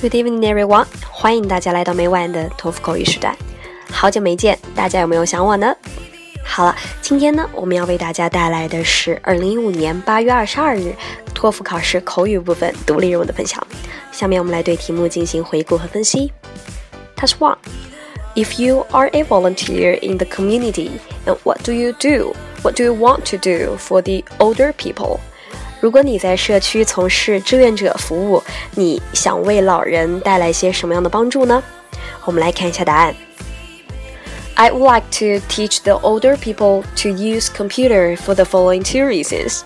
Good evening, everyone！欢迎大家来到每晚的托福口语时段。好久没见，大家有没有想我呢？好了，今天呢，我们要为大家带来的是二零一五年八月二十二日托福考试口语部分独立任务的分享。下面我们来对题目进行回顾和分析。Task One: If you are a volunteer in the community, and what do you do? What do you want to do for the older people? 如果你在社区从事志愿者服务，你想为老人带来些什么样的帮助呢？我们来看一下答案。I would like to teach the older people to use computer for the following two reasons.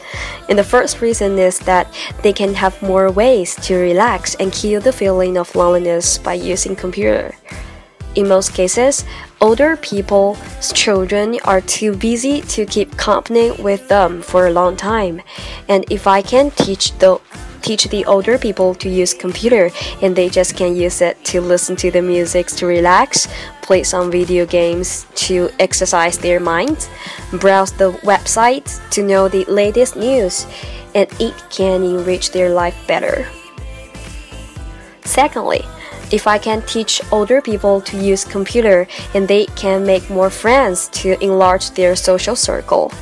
And the first reason is that they can have more ways to relax and kill the feeling of loneliness by using computer. In most cases, older people's children are too busy to keep company with them for a long time. And if I can teach the teach the older people to use computer and they just can use it to listen to the music to relax, play some video games to exercise their minds, browse the website to know the latest news, and it can enrich their life better. Secondly, if I can teach older people to use computer and they can make more friends to enlarge their social circle.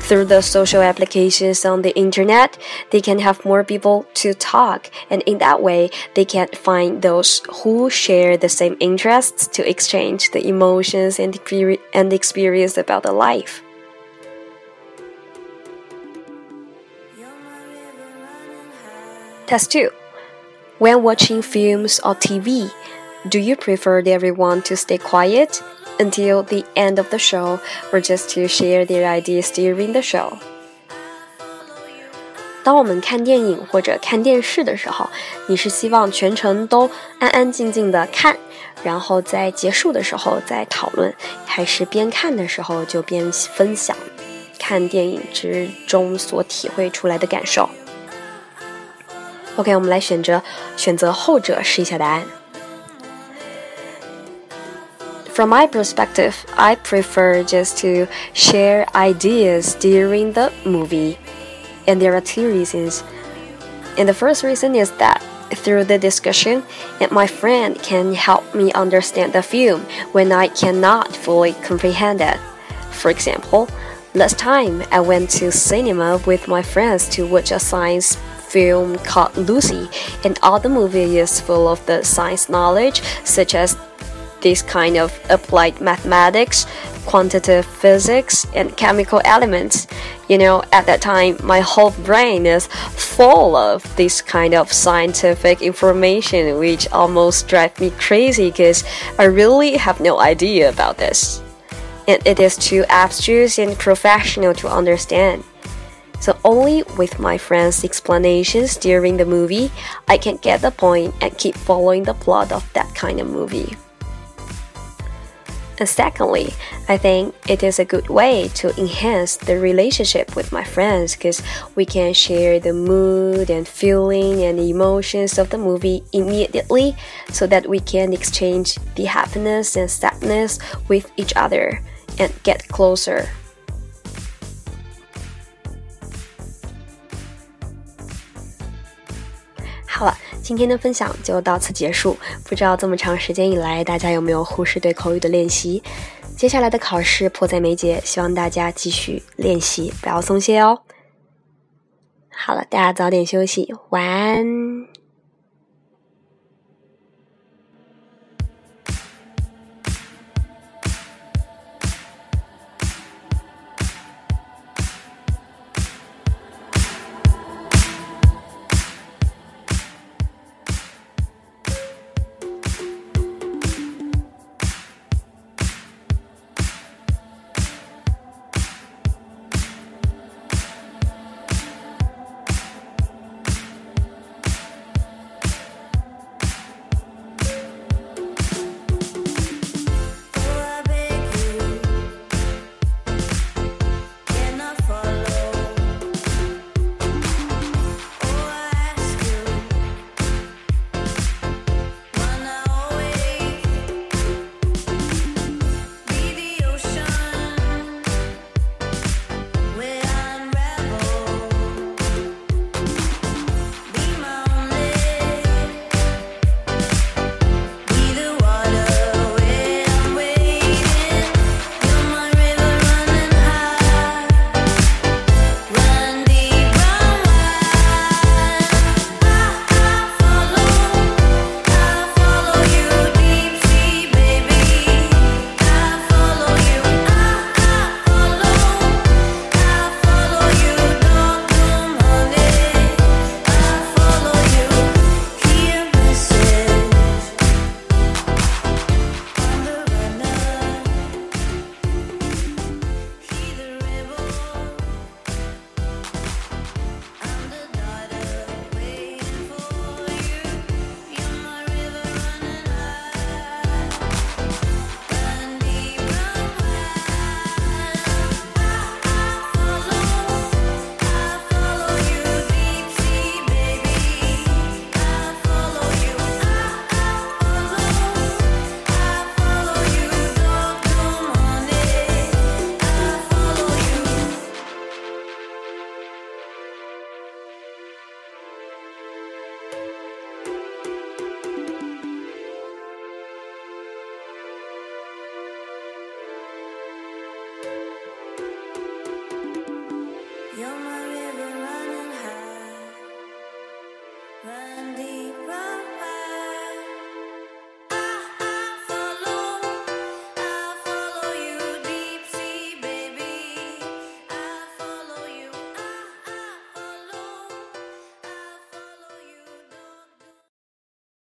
Through the social applications on the internet, they can have more people to talk, and in that way, they can find those who share the same interests to exchange the emotions and, and experience about the life. Test 2 when watching films or TV, do you prefer everyone to stay quiet until the end of the show or just to share their ideas during the show? 当我们看电影或者看电视的时候，你是希望全程都安安静静的看，然后在结束的时候再讨论，还是边看的时候就边分享看电影之中所体会出来的感受 ？OK，我们来选择选择后者试一下答案。From my perspective, I prefer just to share ideas during the movie, and there are two reasons. And the first reason is that through the discussion, and my friend can help me understand the film when I cannot fully comprehend it. For example, last time I went to cinema with my friends to watch a science film called Lucy, and all the movie is full of the science knowledge, such as this kind of applied mathematics, quantitative physics, and chemical elements. You know, at that time, my whole brain is full of this kind of scientific information, which almost drive me crazy because I really have no idea about this. And it is too abstruse and professional to understand. So only with my friends' explanations during the movie, I can get the point and keep following the plot of that kind of movie. And secondly, I think it is a good way to enhance the relationship with my friends because we can share the mood and feeling and emotions of the movie immediately so that we can exchange the happiness and sadness with each other and get closer. 好了，今天的分享就到此结束。不知道这么长时间以来，大家有没有忽视对口语的练习？接下来的考试迫在眉睫，希望大家继续练习，不要松懈哦。好了，大家早点休息，晚安。